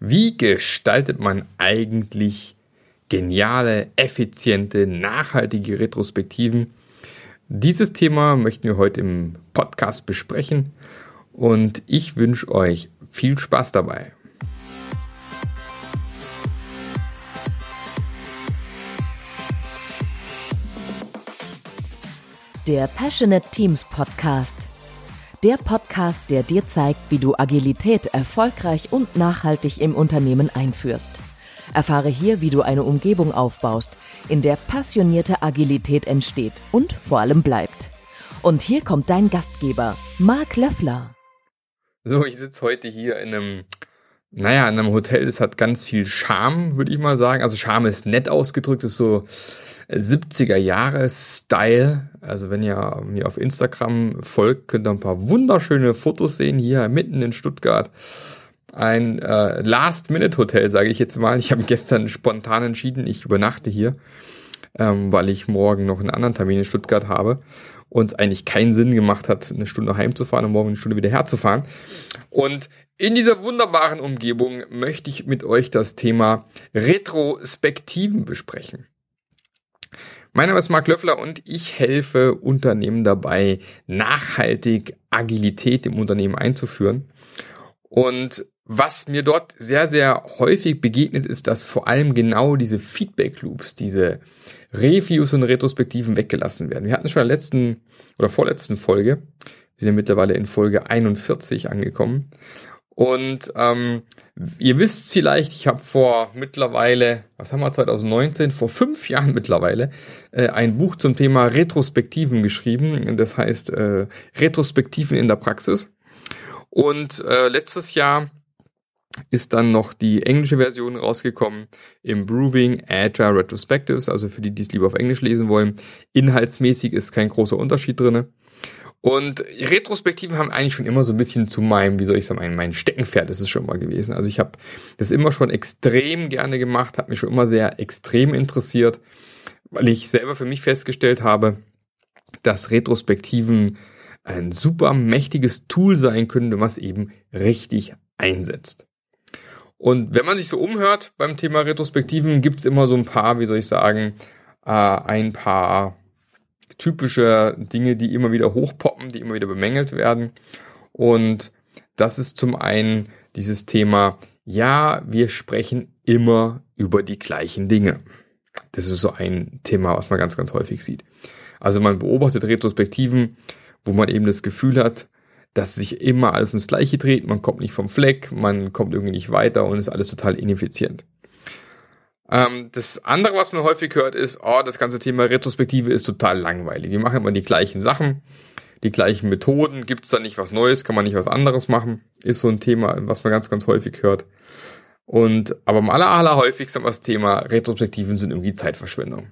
Wie gestaltet man eigentlich geniale, effiziente, nachhaltige Retrospektiven? Dieses Thema möchten wir heute im Podcast besprechen und ich wünsche euch viel Spaß dabei. Der Passionate Teams Podcast der Podcast, der dir zeigt, wie du Agilität erfolgreich und nachhaltig im Unternehmen einführst. Erfahre hier, wie du eine Umgebung aufbaust, in der passionierte Agilität entsteht und vor allem bleibt. Und hier kommt dein Gastgeber, Marc Löffler. So, ich sitze heute hier in einem, naja, in einem Hotel, das hat ganz viel Charme, würde ich mal sagen. Also Charme ist nett ausgedrückt, ist so 70er Jahre Style. Also wenn ihr mir auf Instagram folgt, könnt ihr ein paar wunderschöne Fotos sehen hier mitten in Stuttgart. Ein äh, Last-Minute-Hotel, sage ich jetzt mal. Ich habe gestern spontan entschieden, ich übernachte hier, ähm, weil ich morgen noch einen anderen Termin in Stuttgart habe und eigentlich keinen Sinn gemacht hat, eine Stunde heimzufahren und morgen eine Stunde wieder herzufahren. Und in dieser wunderbaren Umgebung möchte ich mit euch das Thema Retrospektiven besprechen. Mein Name ist Marc Löffler und ich helfe Unternehmen dabei, nachhaltig Agilität im Unternehmen einzuführen. Und was mir dort sehr, sehr häufig begegnet, ist, dass vor allem genau diese Feedback Loops, diese Reviews und Retrospektiven weggelassen werden. Wir hatten schon in der letzten oder vorletzten Folge, wir sind ja mittlerweile in Folge 41 angekommen. Und ähm, ihr wisst vielleicht, ich habe vor mittlerweile, was haben wir 2019, vor fünf Jahren mittlerweile, äh, ein Buch zum Thema Retrospektiven geschrieben. Das heißt äh, Retrospektiven in der Praxis. Und äh, letztes Jahr ist dann noch die englische Version rausgekommen, Improving Agile Retrospectives, also für die, die es lieber auf Englisch lesen wollen. Inhaltsmäßig ist kein großer Unterschied drinne. Und Retrospektiven haben eigentlich schon immer so ein bisschen zu meinem, wie soll ich sagen, mein, Steckenpferd ist es schon mal gewesen. Also ich habe das immer schon extrem gerne gemacht, habe mich schon immer sehr extrem interessiert, weil ich selber für mich festgestellt habe, dass Retrospektiven ein super mächtiges Tool sein können, wenn man es eben richtig einsetzt. Und wenn man sich so umhört beim Thema Retrospektiven, gibt es immer so ein paar, wie soll ich sagen, äh, ein paar typische Dinge, die immer wieder hochpoppen, die immer wieder bemängelt werden. Und das ist zum einen dieses Thema, ja, wir sprechen immer über die gleichen Dinge. Das ist so ein Thema, was man ganz, ganz häufig sieht. Also man beobachtet Retrospektiven, wo man eben das Gefühl hat, dass sich immer alles ums Gleiche dreht, man kommt nicht vom Fleck, man kommt irgendwie nicht weiter und ist alles total ineffizient. Ähm, das andere, was man häufig hört, ist, oh, das ganze Thema Retrospektive ist total langweilig. Wir machen immer die gleichen Sachen, die gleichen Methoden. Gibt es da nicht was Neues? Kann man nicht was anderes machen? Ist so ein Thema, was man ganz, ganz häufig hört. Und aber am aller, aller häufigsten das Thema Retrospektiven sind irgendwie Zeitverschwendung.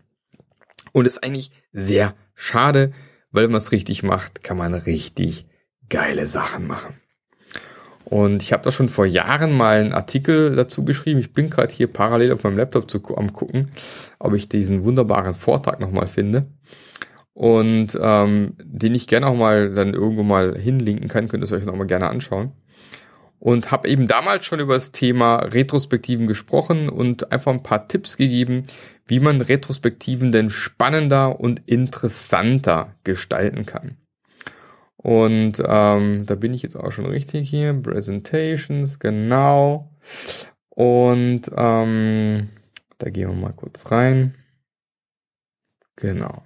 Und ist eigentlich sehr schade, weil wenn man es richtig macht, kann man richtig geile Sachen machen. Und ich habe da schon vor Jahren mal einen Artikel dazu geschrieben. Ich bin gerade hier parallel auf meinem Laptop zu, am gucken, ob ich diesen wunderbaren Vortrag nochmal finde. Und ähm, den ich gerne auch mal dann irgendwo mal hinlinken kann, könnt ihr es euch nochmal gerne anschauen. Und habe eben damals schon über das Thema Retrospektiven gesprochen und einfach ein paar Tipps gegeben, wie man Retrospektiven denn spannender und interessanter gestalten kann. Und ähm, da bin ich jetzt auch schon richtig hier. Presentations, genau. Und ähm, da gehen wir mal kurz rein. Genau.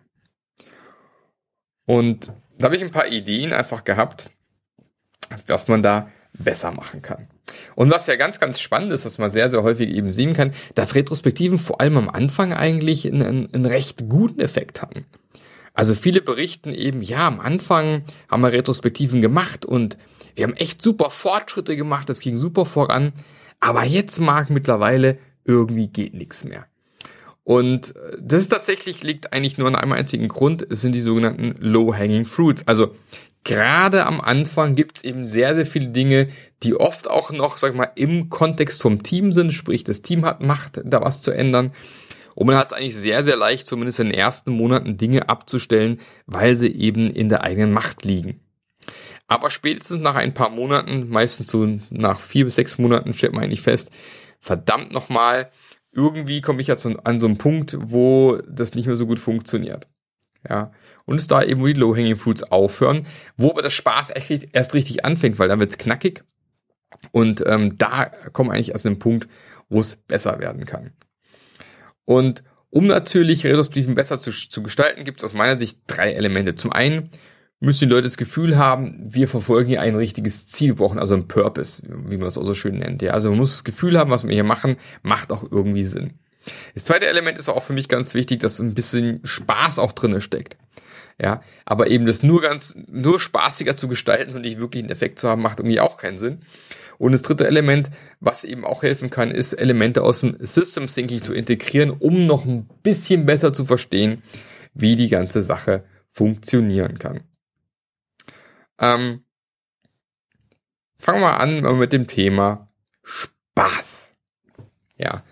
Und da habe ich ein paar Ideen einfach gehabt, was man da besser machen kann. Und was ja ganz, ganz spannend ist, was man sehr, sehr häufig eben sehen kann, dass Retrospektiven vor allem am Anfang eigentlich einen, einen recht guten Effekt hatten. Also viele berichten eben, ja, am Anfang haben wir Retrospektiven gemacht und wir haben echt super Fortschritte gemacht, das ging super voran, aber jetzt mag mittlerweile irgendwie geht nichts mehr. Und äh, das ist tatsächlich liegt eigentlich nur an einem einzigen Grund, es sind die sogenannten Low-Hanging Fruits. Also gerade am Anfang gibt es eben sehr, sehr viele Dinge, die oft auch noch, sag mal, im Kontext vom Team sind, sprich das Team hat Macht, da was zu ändern. Und man hat es eigentlich sehr, sehr leicht, zumindest in den ersten Monaten Dinge abzustellen, weil sie eben in der eigenen Macht liegen. Aber spätestens nach ein paar Monaten, meistens so nach vier bis sechs Monaten, stellt man eigentlich fest, verdammt nochmal, irgendwie komme ich jetzt an so einen Punkt, wo das nicht mehr so gut funktioniert. Ja. Und es da eben, die Low-Hanging Fruits aufhören, wo aber der Spaß echt, erst richtig anfängt, weil dann wird's knackig. Und ähm, da kommen eigentlich erst ein Punkt, wo es besser werden kann. Und um natürlich Retrospektiven besser zu, zu gestalten, gibt es aus meiner Sicht drei Elemente. Zum einen müssen die Leute das Gefühl haben, wir verfolgen hier ein richtiges Ziel, wir brauchen also einen Purpose, wie man es auch so schön nennt. Ja, also man muss das Gefühl haben, was wir hier machen, macht auch irgendwie Sinn. Das zweite Element ist auch für mich ganz wichtig, dass ein bisschen Spaß auch drinne steckt. Ja, aber eben das nur ganz, nur spaßiger zu gestalten und nicht wirklich einen Effekt zu haben, macht irgendwie auch keinen Sinn. Und das dritte Element, was eben auch helfen kann, ist Elemente aus dem System Thinking zu integrieren, um noch ein bisschen besser zu verstehen, wie die ganze Sache funktionieren kann. Ähm, fangen wir an mit dem Thema Spaß. Ja.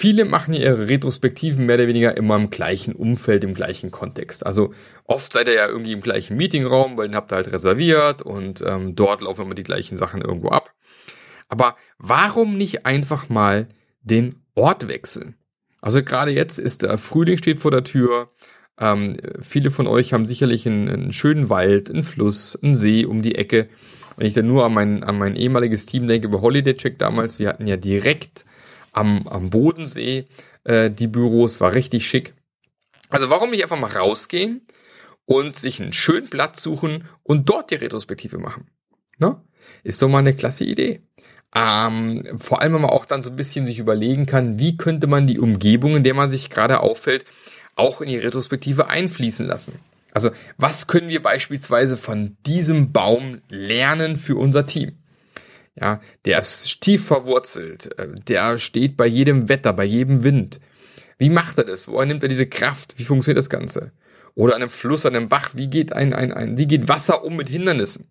Viele machen ihre Retrospektiven mehr oder weniger immer im gleichen Umfeld, im gleichen Kontext. Also oft seid ihr ja irgendwie im gleichen Meetingraum, weil den habt ihr halt reserviert und ähm, dort laufen immer die gleichen Sachen irgendwo ab. Aber warum nicht einfach mal den Ort wechseln? Also gerade jetzt ist der Frühling steht vor der Tür. Ähm, viele von euch haben sicherlich einen, einen, schönen Wald, einen Fluss, einen See um die Ecke. Wenn ich dann nur an mein, an mein ehemaliges Team denke, über Holiday Check damals, wir hatten ja direkt am, am Bodensee äh, die Büros, war richtig schick. Also warum nicht einfach mal rausgehen und sich einen schönen Platz suchen und dort die Retrospektive machen? Ne? Ist doch mal eine klasse Idee. Ähm, vor allem, wenn man auch dann so ein bisschen sich überlegen kann, wie könnte man die Umgebung, in der man sich gerade auffällt, auch in die Retrospektive einfließen lassen. Also was können wir beispielsweise von diesem Baum lernen für unser Team? Ja, der ist tief verwurzelt, äh, der steht bei jedem Wetter, bei jedem Wind. Wie macht er das? Woher nimmt er diese Kraft? Wie funktioniert das Ganze? Oder an einem Fluss, an einem Bach, wie geht ein, ein, ein, wie geht Wasser um mit Hindernissen?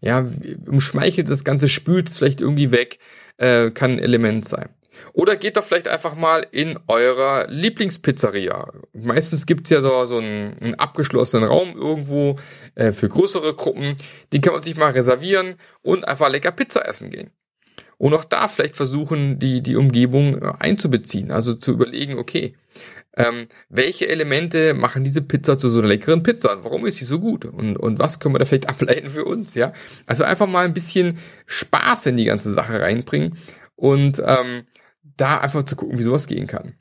Ja, umschmeichelt das Ganze, spült es vielleicht irgendwie weg, äh, kann ein Element sein. Oder geht doch vielleicht einfach mal in eurer Lieblingspizzeria. Meistens gibt's ja so, so einen, einen abgeschlossenen Raum irgendwo äh, für größere Gruppen. Den kann man sich mal reservieren und einfach lecker Pizza essen gehen. Und auch da vielleicht versuchen, die, die Umgebung äh, einzubeziehen. Also zu überlegen, okay, ähm, welche Elemente machen diese Pizza zu so einer leckeren Pizza und warum ist sie so gut und, und was können wir da vielleicht ableiten für uns, ja? Also einfach mal ein bisschen Spaß in die ganze Sache reinbringen und ähm, da einfach zu gucken, wie sowas gehen kann.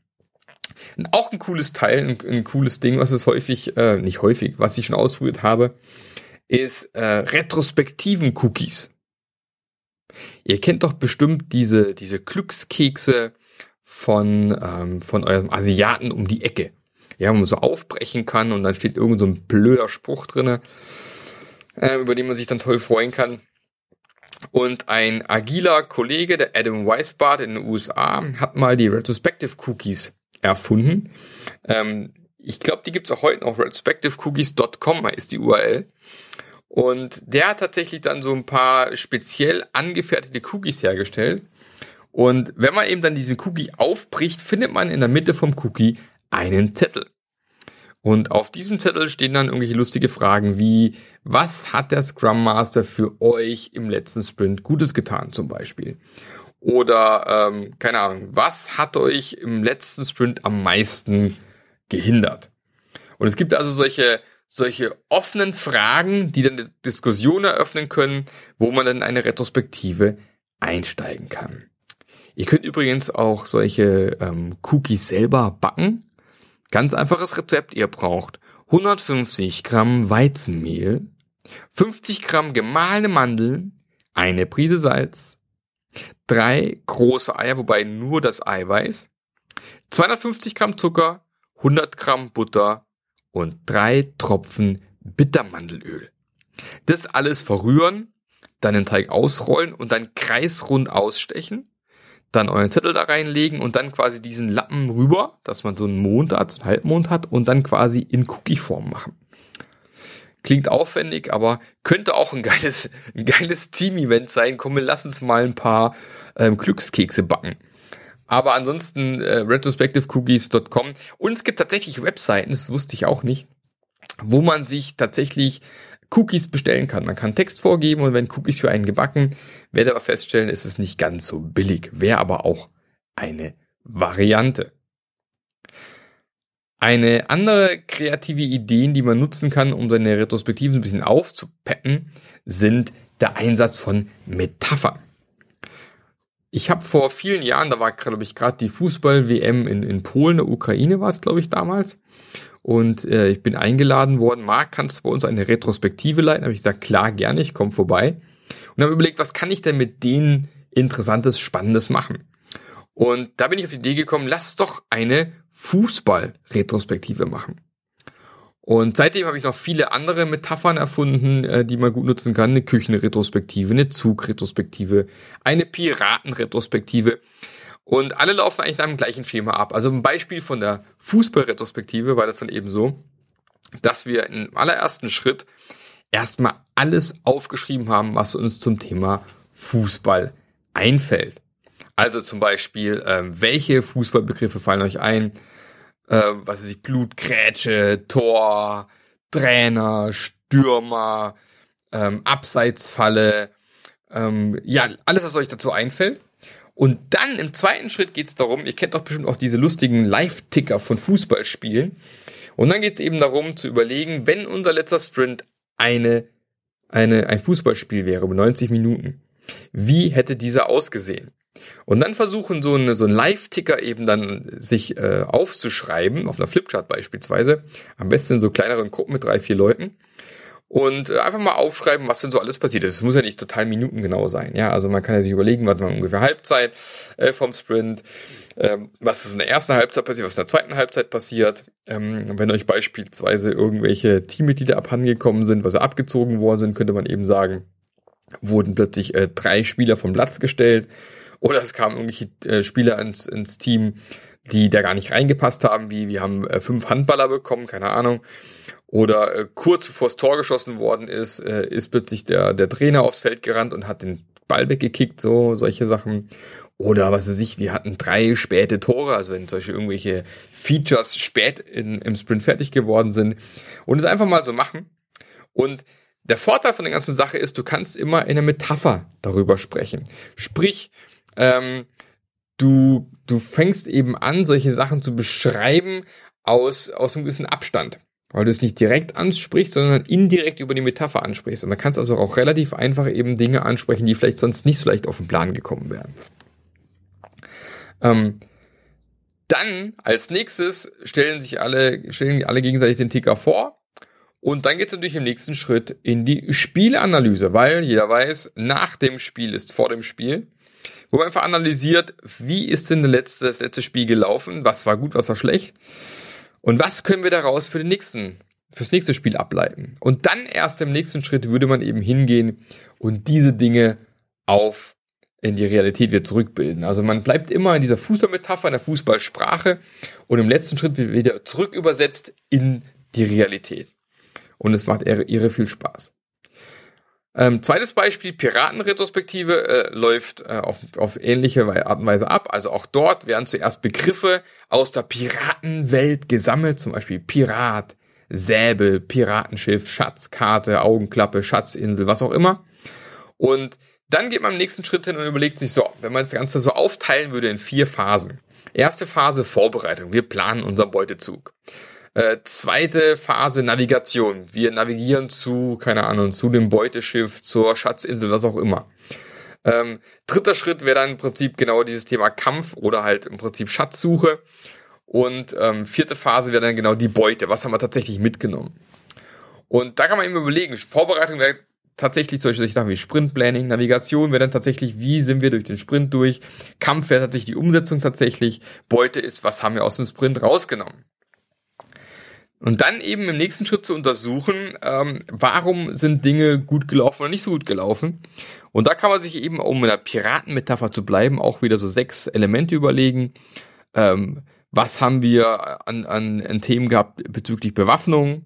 Und auch ein cooles Teil, ein, ein cooles Ding, was es häufig, äh, nicht häufig, was ich schon ausprobiert habe, ist äh, retrospektiven Cookies. Ihr kennt doch bestimmt diese, diese Glückskekse von, ähm, von eurem Asiaten um die Ecke. Ja, wo man so aufbrechen kann und dann steht irgend so ein blöder Spruch drinne, äh, über den man sich dann toll freuen kann. Und ein agiler Kollege, der Adam Weisbart in den USA, hat mal die Retrospective Cookies erfunden. Ähm, ich glaube, die gibt's auch heute noch. Retrospectivecookies.com ist die URL. Und der hat tatsächlich dann so ein paar speziell angefertigte Cookies hergestellt. Und wenn man eben dann diesen Cookie aufbricht, findet man in der Mitte vom Cookie einen Zettel. Und auf diesem Zettel stehen dann irgendwelche lustige Fragen wie, was hat der Scrum Master für euch im letzten Sprint Gutes getan zum Beispiel? Oder, ähm, keine Ahnung, was hat euch im letzten Sprint am meisten gehindert? Und es gibt also solche, solche offenen Fragen, die dann eine Diskussion eröffnen können, wo man dann eine Retrospektive einsteigen kann. Ihr könnt übrigens auch solche ähm, Cookies selber backen. Ganz einfaches Rezept. Ihr braucht 150 Gramm Weizenmehl, 50 Gramm gemahlene Mandeln, eine Prise Salz, drei große Eier, wobei nur das Eiweiß, 250 Gramm Zucker, 100 Gramm Butter und drei Tropfen Bittermandelöl. Das alles verrühren, dann den Teig ausrollen und dann kreisrund ausstechen dann euren Zettel da reinlegen und dann quasi diesen Lappen rüber, dass man so einen Mond hat, so einen Halbmond hat und dann quasi in Cookie-Form machen. Klingt aufwendig, aber könnte auch ein geiles, ein geiles Team-Event sein. Komm, lassen uns mal ein paar ähm, Glückskekse backen. Aber ansonsten äh, retrospectivecookies.com und es gibt tatsächlich Webseiten, das wusste ich auch nicht, wo man sich tatsächlich Cookies bestellen kann. Man kann Text vorgeben und wenn Cookies für einen gebacken, werde aber feststellen, ist es nicht ganz so billig, wäre aber auch eine Variante. Eine andere kreative Ideen, die man nutzen kann, um seine Retrospektiven ein bisschen aufzupeppen, sind der Einsatz von Metaphern. Ich habe vor vielen Jahren, da war, glaube ich, gerade die Fußball-WM in, in Polen, der Ukraine war es, glaube ich, damals. Und äh, ich bin eingeladen worden, Marc, kannst du bei uns eine Retrospektive leiten? Habe ich gesagt, klar, gerne, ich komme vorbei. Und habe überlegt, was kann ich denn mit denen Interessantes, Spannendes machen? Und da bin ich auf die Idee gekommen, lass doch eine Fußball-Retrospektive machen. Und seitdem habe ich noch viele andere Metaphern erfunden, äh, die man gut nutzen kann. Eine Küchenretrospektive, eine Zugretrospektive, eine Piratenretrospektive. Und alle laufen eigentlich nach dem gleichen Schema ab. Also ein Beispiel von der Fußballretrospektive war das dann eben so, dass wir im allerersten Schritt erstmal alles aufgeschrieben haben, was uns zum Thema Fußball einfällt. Also zum Beispiel, ähm, welche Fußballbegriffe fallen euch ein? äh, was weiß ich, Blutgrätsche, Tor, Trainer, Stürmer, ähm, Abseitsfalle, ähm, ja, alles, was euch dazu einfällt. Und dann im zweiten Schritt geht es darum, ihr kennt doch bestimmt auch diese lustigen Live-Ticker von Fußballspielen. Und dann geht es eben darum zu überlegen, wenn unser letzter Sprint eine, eine, ein Fußballspiel wäre über 90 Minuten, wie hätte dieser ausgesehen? Und dann versuchen so, eine, so ein Live-Ticker eben dann sich äh, aufzuschreiben, auf einer Flipchart beispielsweise, am besten in so kleineren Gruppen mit drei, vier Leuten. Und äh, einfach mal aufschreiben, was denn so alles passiert ist. Es muss ja nicht total minutengenau sein. Ja, also man kann ja sich überlegen, was man ungefähr Halbzeit äh, vom Sprint, ähm, was ist in der ersten Halbzeit passiert, was in der zweiten Halbzeit passiert. Ähm, wenn euch beispielsweise irgendwelche Teammitglieder abhandengekommen sind, weil sie abgezogen worden sind, könnte man eben sagen, wurden plötzlich äh, drei Spieler vom Platz gestellt oder es kamen irgendwelche äh, Spieler ins, ins Team, die da gar nicht reingepasst haben, wie wir haben äh, fünf Handballer bekommen, keine Ahnung. Oder äh, kurz bevor das Tor geschossen worden ist, äh, ist plötzlich der, der Trainer aufs Feld gerannt und hat den Ball weggekickt, so solche Sachen. Oder was weiß ich, wir hatten drei späte Tore, also wenn solche irgendwelche Features spät in, im Sprint fertig geworden sind. Und es einfach mal so machen. Und der Vorteil von der ganzen Sache ist, du kannst immer in einer Metapher darüber sprechen. Sprich, ähm, du, du fängst eben an, solche Sachen zu beschreiben aus, aus einem gewissen Abstand. Weil du es nicht direkt ansprichst, sondern indirekt über die Metapher ansprichst. Und da kannst du also auch relativ einfach eben Dinge ansprechen, die vielleicht sonst nicht so leicht auf den Plan gekommen wären. Ähm, dann als nächstes stellen sich alle, stellen alle gegenseitig den Ticker vor. Und dann geht es natürlich im nächsten Schritt in die Spielanalyse, weil jeder weiß, nach dem Spiel ist vor dem Spiel wo man einfach analysiert, wie ist denn das letzte, das letzte Spiel gelaufen, was war gut, was war schlecht und was können wir daraus für den nächsten, fürs nächste Spiel ableiten. Und dann erst im nächsten Schritt würde man eben hingehen und diese Dinge auf in die Realität wieder zurückbilden. Also man bleibt immer in dieser Fußballmetapher, in der Fußballsprache und im letzten Schritt wird wieder zurück übersetzt in die Realität. Und es macht irre viel Spaß. Ähm, zweites Beispiel, Piratenretrospektive äh, läuft äh, auf, auf ähnliche Art und Weise ab. Also auch dort werden zuerst Begriffe aus der Piratenwelt gesammelt, zum Beispiel Pirat, Säbel, Piratenschiff, Schatzkarte, Augenklappe, Schatzinsel, was auch immer. Und dann geht man im nächsten Schritt hin und überlegt sich so, wenn man das Ganze so aufteilen würde in vier Phasen. Erste Phase Vorbereitung. Wir planen unseren Beutezug. Äh, zweite Phase Navigation. Wir navigieren zu, keine Ahnung, zu dem Beuteschiff, zur Schatzinsel, was auch immer. Ähm, dritter Schritt wäre dann im Prinzip genau dieses Thema Kampf oder halt im Prinzip Schatzsuche. Und ähm, vierte Phase wäre dann genau die Beute. Was haben wir tatsächlich mitgenommen? Und da kann man eben überlegen, Vorbereitung wäre tatsächlich solche Sachen wie Sprintplanning, Navigation wäre dann tatsächlich, wie sind wir durch den Sprint durch, Kampf wäre tatsächlich die Umsetzung tatsächlich, Beute ist, was haben wir aus dem Sprint rausgenommen. Und dann eben im nächsten Schritt zu untersuchen, ähm, warum sind Dinge gut gelaufen oder nicht so gut gelaufen. Und da kann man sich eben, um in der Piratenmetapher zu bleiben, auch wieder so sechs Elemente überlegen. Ähm, was haben wir an, an, an Themen gehabt bezüglich Bewaffnung?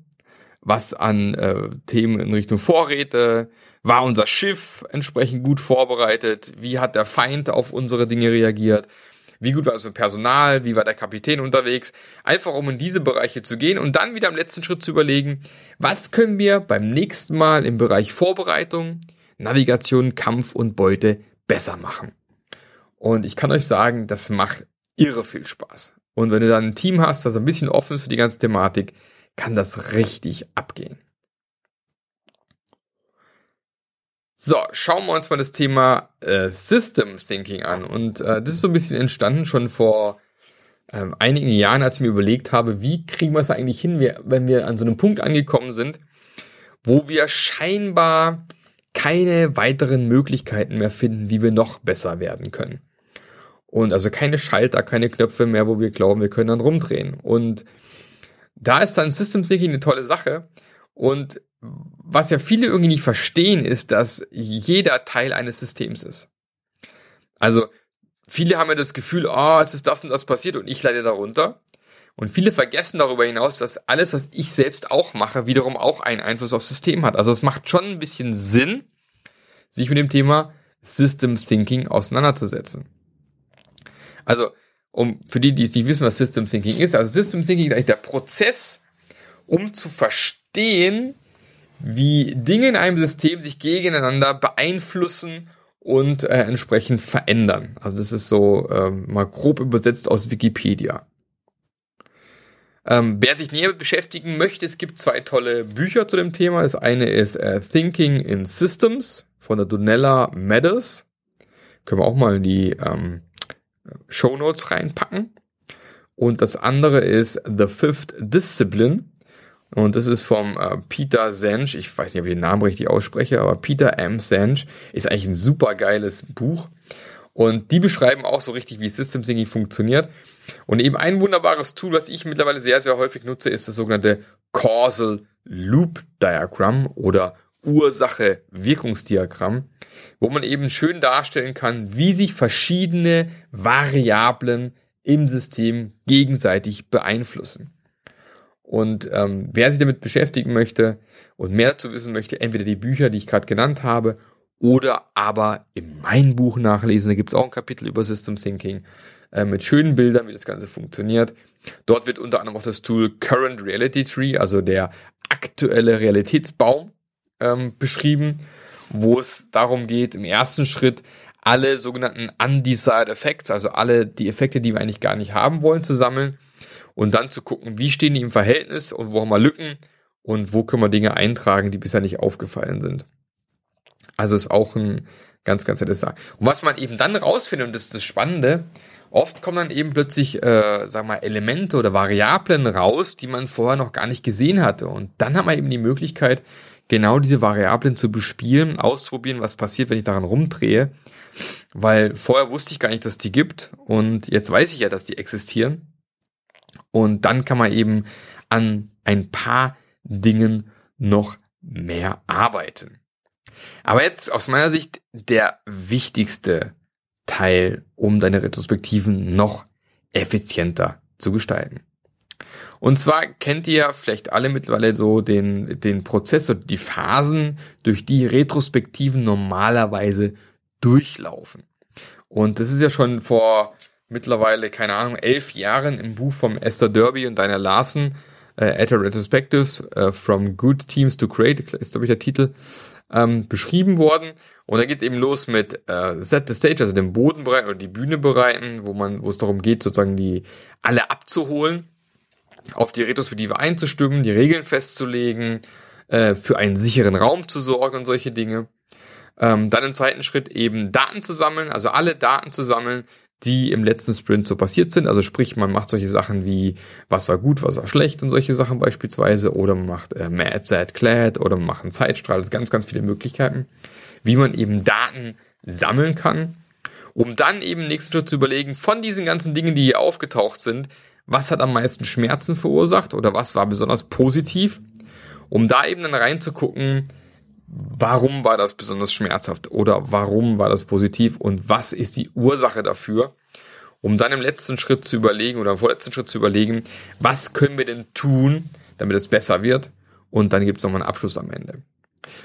Was an äh, Themen in Richtung Vorräte? War unser Schiff entsprechend gut vorbereitet? Wie hat der Feind auf unsere Dinge reagiert? Wie gut war mit Personal, wie war der Kapitän unterwegs, einfach um in diese Bereiche zu gehen und dann wieder im letzten Schritt zu überlegen, was können wir beim nächsten Mal im Bereich Vorbereitung, Navigation, Kampf und Beute besser machen. Und ich kann euch sagen, das macht irre viel Spaß. Und wenn du dann ein Team hast, das ein bisschen offen ist für die ganze Thematik, kann das richtig abgehen. So, schauen wir uns mal das Thema äh, System Thinking an. Und äh, das ist so ein bisschen entstanden schon vor ähm, einigen Jahren, als ich mir überlegt habe, wie kriegen wir es eigentlich hin, wenn wir an so einem Punkt angekommen sind, wo wir scheinbar keine weiteren Möglichkeiten mehr finden, wie wir noch besser werden können. Und also keine Schalter, keine Knöpfe mehr, wo wir glauben, wir können dann rumdrehen. Und da ist dann System Thinking eine tolle Sache. Und was ja viele irgendwie nicht verstehen, ist, dass jeder Teil eines Systems ist. Also viele haben ja das Gefühl, oh, es ist das und das passiert und ich leide darunter. Und viele vergessen darüber hinaus, dass alles, was ich selbst auch mache, wiederum auch einen Einfluss aufs System hat. Also es macht schon ein bisschen Sinn, sich mit dem Thema System Thinking auseinanderzusetzen. Also, um für die, die nicht wissen, was System Thinking ist, also System Thinking ist eigentlich der Prozess, um zu verstehen, wie Dinge in einem System sich gegeneinander beeinflussen und äh, entsprechend verändern. Also das ist so ähm, mal grob übersetzt aus Wikipedia. Ähm, wer sich näher beschäftigen möchte, es gibt zwei tolle Bücher zu dem Thema. Das eine ist äh, Thinking in Systems von der Donella Meadows. Können wir auch mal in die ähm, Show Notes reinpacken. Und das andere ist The Fifth Discipline. Und das ist vom äh, Peter Sench. Ich weiß nicht, ob ich den Namen richtig ausspreche, aber Peter M. Sench ist eigentlich ein super geiles Buch. Und die beschreiben auch so richtig, wie System Thinking funktioniert. Und eben ein wunderbares Tool, was ich mittlerweile sehr, sehr häufig nutze, ist das sogenannte Causal Loop Diagram oder Ursache-Wirkungsdiagramm, wo man eben schön darstellen kann, wie sich verschiedene Variablen im System gegenseitig beeinflussen. Und ähm, wer sich damit beschäftigen möchte und mehr dazu wissen möchte, entweder die Bücher, die ich gerade genannt habe, oder aber in mein Buch nachlesen. Da gibt es auch ein Kapitel über System Thinking äh, mit schönen Bildern, wie das Ganze funktioniert. Dort wird unter anderem auch das Tool Current Reality Tree, also der aktuelle Realitätsbaum, ähm, beschrieben, wo es darum geht, im ersten Schritt alle sogenannten undesired effects, also alle die Effekte, die wir eigentlich gar nicht haben wollen, zu sammeln und dann zu gucken, wie stehen die im Verhältnis und wo haben wir Lücken und wo können wir Dinge eintragen, die bisher nicht aufgefallen sind. Also ist auch ein ganz, ganz nettes Sache. Und was man eben dann rausfindet, und das ist das Spannende, oft kommen dann eben plötzlich, äh, sag mal, Elemente oder Variablen raus, die man vorher noch gar nicht gesehen hatte. Und dann hat man eben die Möglichkeit, genau diese Variablen zu bespielen, auszuprobieren, was passiert, wenn ich daran rumdrehe. Weil vorher wusste ich gar nicht, dass die gibt und jetzt weiß ich ja, dass die existieren. Und dann kann man eben an ein paar Dingen noch mehr arbeiten. Aber jetzt aus meiner Sicht der wichtigste Teil, um deine Retrospektiven noch effizienter zu gestalten. Und zwar kennt ihr vielleicht alle mittlerweile so den, den Prozess oder die Phasen, durch die Retrospektiven normalerweise durchlaufen. Und das ist ja schon vor mittlerweile, keine Ahnung, elf Jahren im Buch vom Esther Derby und Deiner Larsen, äh, At a Retrospectives, äh, From Good Teams to Create, ist glaube ich der Titel, ähm, beschrieben worden. Und da geht es eben los mit äh, Set the Stage, also dem Boden bereiten oder die Bühne bereiten, wo man, wo es darum geht, sozusagen die alle abzuholen auf die Retrospektive einzustimmen, die Regeln festzulegen, äh, für einen sicheren Raum zu sorgen und solche Dinge. Ähm, dann im zweiten Schritt eben Daten zu sammeln, also alle Daten zu sammeln, die im letzten Sprint so passiert sind. Also sprich, man macht solche Sachen wie, was war gut, was war schlecht und solche Sachen beispielsweise. Oder man macht äh, Mad, Sad, Glad oder man macht einen Zeitstrahl. Das sind ganz, ganz viele Möglichkeiten, wie man eben Daten sammeln kann, um dann eben nächsten Schritt zu überlegen, von diesen ganzen Dingen, die hier aufgetaucht sind, was hat am meisten Schmerzen verursacht oder was war besonders positiv, um da eben dann reinzugucken, warum war das besonders schmerzhaft oder warum war das positiv und was ist die Ursache dafür, um dann im letzten Schritt zu überlegen oder im vorletzten Schritt zu überlegen, was können wir denn tun, damit es besser wird? Und dann gibt es nochmal einen Abschluss am Ende.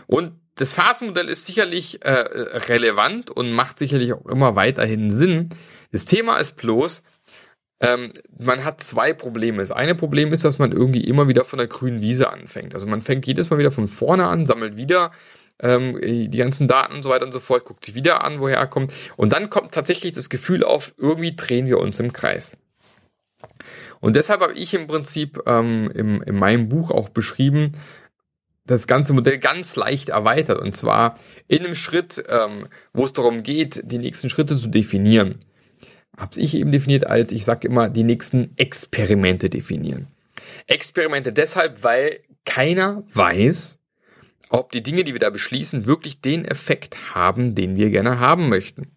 Und das Phasenmodell ist sicherlich äh, relevant und macht sicherlich auch immer weiterhin Sinn, Das Thema ist bloß, ähm, man hat zwei Probleme. Das eine Problem ist, dass man irgendwie immer wieder von der grünen Wiese anfängt. Also man fängt jedes Mal wieder von vorne an, sammelt wieder ähm, die ganzen Daten und so weiter und so fort, guckt sich wieder an, woher er kommt. Und dann kommt tatsächlich das Gefühl auf, irgendwie drehen wir uns im Kreis. Und deshalb habe ich im Prinzip ähm, im, in meinem Buch auch beschrieben, das ganze Modell ganz leicht erweitert. Und zwar in einem Schritt, ähm, wo es darum geht, die nächsten Schritte zu definieren. Habe ich eben definiert als, ich sage immer, die nächsten Experimente definieren. Experimente deshalb, weil keiner weiß, ob die Dinge, die wir da beschließen, wirklich den Effekt haben, den wir gerne haben möchten.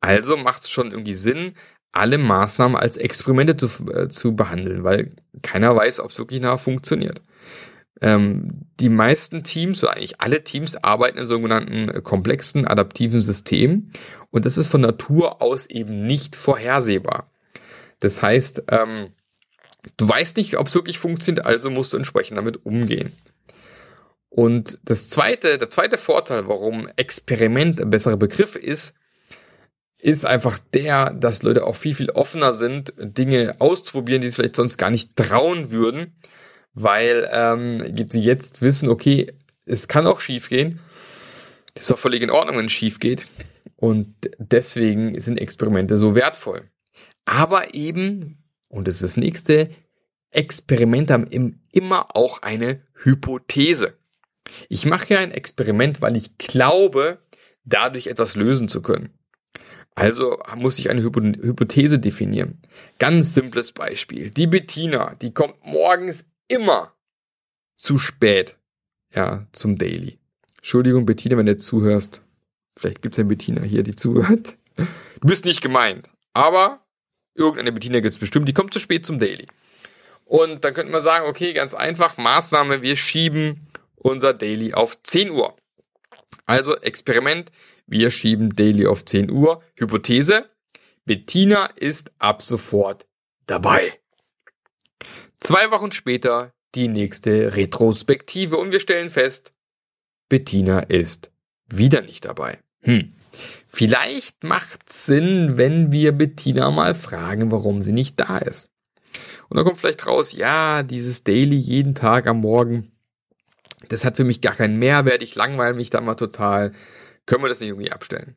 Also macht es schon irgendwie Sinn, alle Maßnahmen als Experimente zu, äh, zu behandeln, weil keiner weiß, ob es wirklich nachher funktioniert. Ähm, die meisten Teams, oder eigentlich alle Teams, arbeiten in sogenannten äh, komplexen adaptiven Systemen und das ist von Natur aus eben nicht vorhersehbar. Das heißt, ähm, du weißt nicht, ob es wirklich funktioniert, also musst du entsprechend damit umgehen. Und das zweite, der zweite Vorteil, warum Experiment ein besserer Begriff ist, ist einfach der, dass Leute auch viel, viel offener sind, Dinge auszuprobieren, die sie vielleicht sonst gar nicht trauen würden, weil ähm, sie jetzt wissen, okay, es kann auch schief gehen. Das ist auch völlig in Ordnung, wenn es schief geht. Und deswegen sind Experimente so wertvoll. Aber eben, und das ist das nächste, Experimente haben immer auch eine Hypothese. Ich mache ja ein Experiment, weil ich glaube, dadurch etwas lösen zu können. Also muss ich eine Hypothese definieren. Ganz simples Beispiel. Die Bettina, die kommt morgens immer zu spät, ja, zum Daily. Entschuldigung, Bettina, wenn du jetzt zuhörst. Vielleicht gibt es eine Bettina hier, die zuhört. Du bist nicht gemeint. Aber irgendeine Bettina gibt es bestimmt, die kommt zu spät zum Daily. Und dann könnte man sagen, okay, ganz einfach, Maßnahme, wir schieben unser Daily auf 10 Uhr. Also Experiment, wir schieben Daily auf 10 Uhr. Hypothese, Bettina ist ab sofort dabei. Zwei Wochen später die nächste Retrospektive und wir stellen fest, Bettina ist wieder nicht dabei. Hm. Vielleicht macht Sinn, wenn wir Bettina mal fragen, warum sie nicht da ist. Und dann kommt vielleicht raus, ja, dieses Daily jeden Tag am Morgen, das hat für mich gar keinen Mehrwert, ich langweile mich da mal total. Können wir das nicht irgendwie abstellen?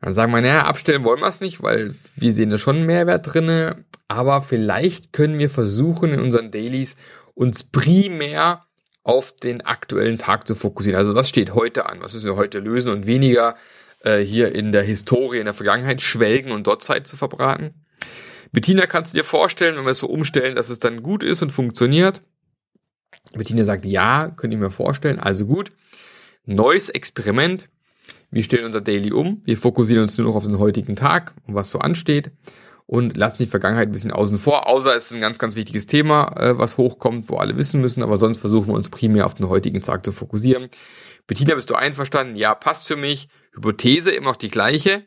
Dann sagen wir, naja, abstellen wollen wir es nicht, weil wir sehen da schon einen Mehrwert drinne, aber vielleicht können wir versuchen, in unseren Dailies uns primär auf den aktuellen Tag zu fokussieren. Also was steht heute an? Was müssen wir heute lösen und weniger äh, hier in der Historie, in der Vergangenheit schwelgen und dort Zeit zu verbraten? Bettina, kannst du dir vorstellen, wenn wir es so umstellen, dass es dann gut ist und funktioniert? Bettina sagt, ja, könnt ihr mir vorstellen. Also gut. Neues Experiment. Wir stellen unser Daily um. Wir fokussieren uns nur noch auf den heutigen Tag und was so ansteht und lassen die Vergangenheit ein bisschen außen vor, außer es ist ein ganz, ganz wichtiges Thema, äh, was hochkommt, wo alle wissen müssen, aber sonst versuchen wir uns primär auf den heutigen Tag zu fokussieren. Bettina, bist du einverstanden? Ja, passt für mich. Hypothese immer noch die gleiche.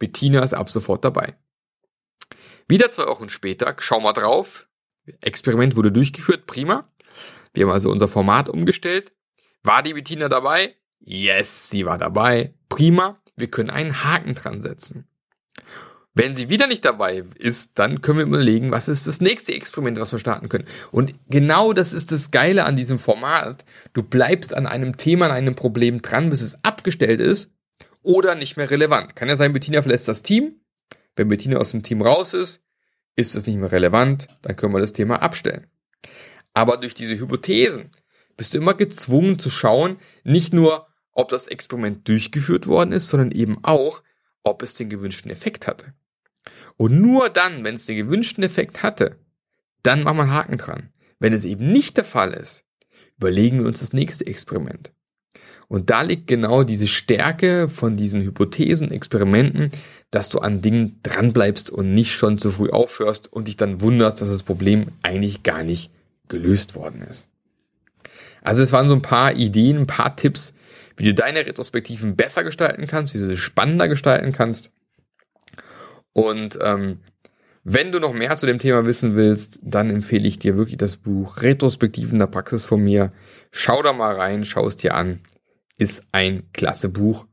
Bettina ist ab sofort dabei. Wieder zwei Wochen später, schau mal drauf. Experiment wurde durchgeführt, prima. Wir haben also unser Format umgestellt. War die Bettina dabei? Yes, sie war dabei. Prima. Wir können einen Haken dran setzen. Wenn sie wieder nicht dabei ist, dann können wir überlegen, was ist das nächste Experiment, was wir starten können. Und genau das ist das Geile an diesem Format. Du bleibst an einem Thema, an einem Problem dran, bis es abgestellt ist oder nicht mehr relevant. Kann ja sein, Bettina verlässt das Team. Wenn Bettina aus dem Team raus ist, ist es nicht mehr relevant, dann können wir das Thema abstellen. Aber durch diese Hypothesen bist du immer gezwungen zu schauen, nicht nur, ob das Experiment durchgeführt worden ist, sondern eben auch, ob es den gewünschten Effekt hatte. Und nur dann, wenn es den gewünschten Effekt hatte, dann machen wir einen Haken dran. Wenn es eben nicht der Fall ist, überlegen wir uns das nächste Experiment. Und da liegt genau diese Stärke von diesen Hypothesen, Experimenten, dass du an Dingen dranbleibst und nicht schon zu früh aufhörst und dich dann wunderst, dass das Problem eigentlich gar nicht gelöst worden ist. Also es waren so ein paar Ideen, ein paar Tipps, wie du deine Retrospektiven besser gestalten kannst, wie du sie spannender gestalten kannst. Und ähm, wenn du noch mehr zu dem Thema wissen willst, dann empfehle ich dir wirklich das Buch Retrospektiven der Praxis von mir. Schau da mal rein, schau es dir an. Ist ein klasse Buch.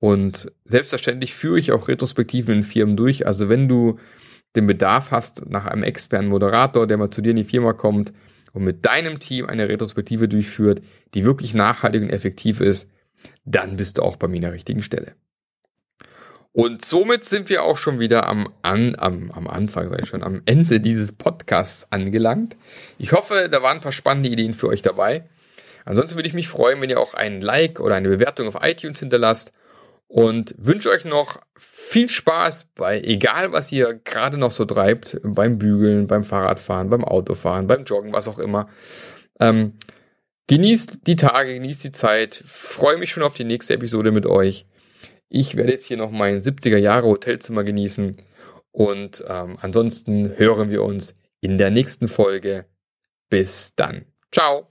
Und selbstverständlich führe ich auch Retrospektiven in Firmen durch. Also wenn du den Bedarf hast nach einem externen Moderator, der mal zu dir in die Firma kommt und mit deinem Team eine Retrospektive durchführt, die wirklich nachhaltig und effektiv ist, dann bist du auch bei mir an der richtigen Stelle. Und somit sind wir auch schon wieder am, an, am, am Anfang, sag ich schon, am Ende dieses Podcasts angelangt. Ich hoffe, da waren ein paar spannende Ideen für euch dabei. Ansonsten würde ich mich freuen, wenn ihr auch einen Like oder eine Bewertung auf iTunes hinterlasst und wünsche euch noch viel Spaß bei egal was ihr gerade noch so treibt, beim Bügeln, beim Fahrradfahren, beim Autofahren, beim Joggen, was auch immer. Ähm, genießt die Tage, genießt die Zeit, freue mich schon auf die nächste Episode mit euch. Ich werde jetzt hier noch mein 70er Jahre Hotelzimmer genießen und ähm, ansonsten hören wir uns in der nächsten Folge. Bis dann. Ciao.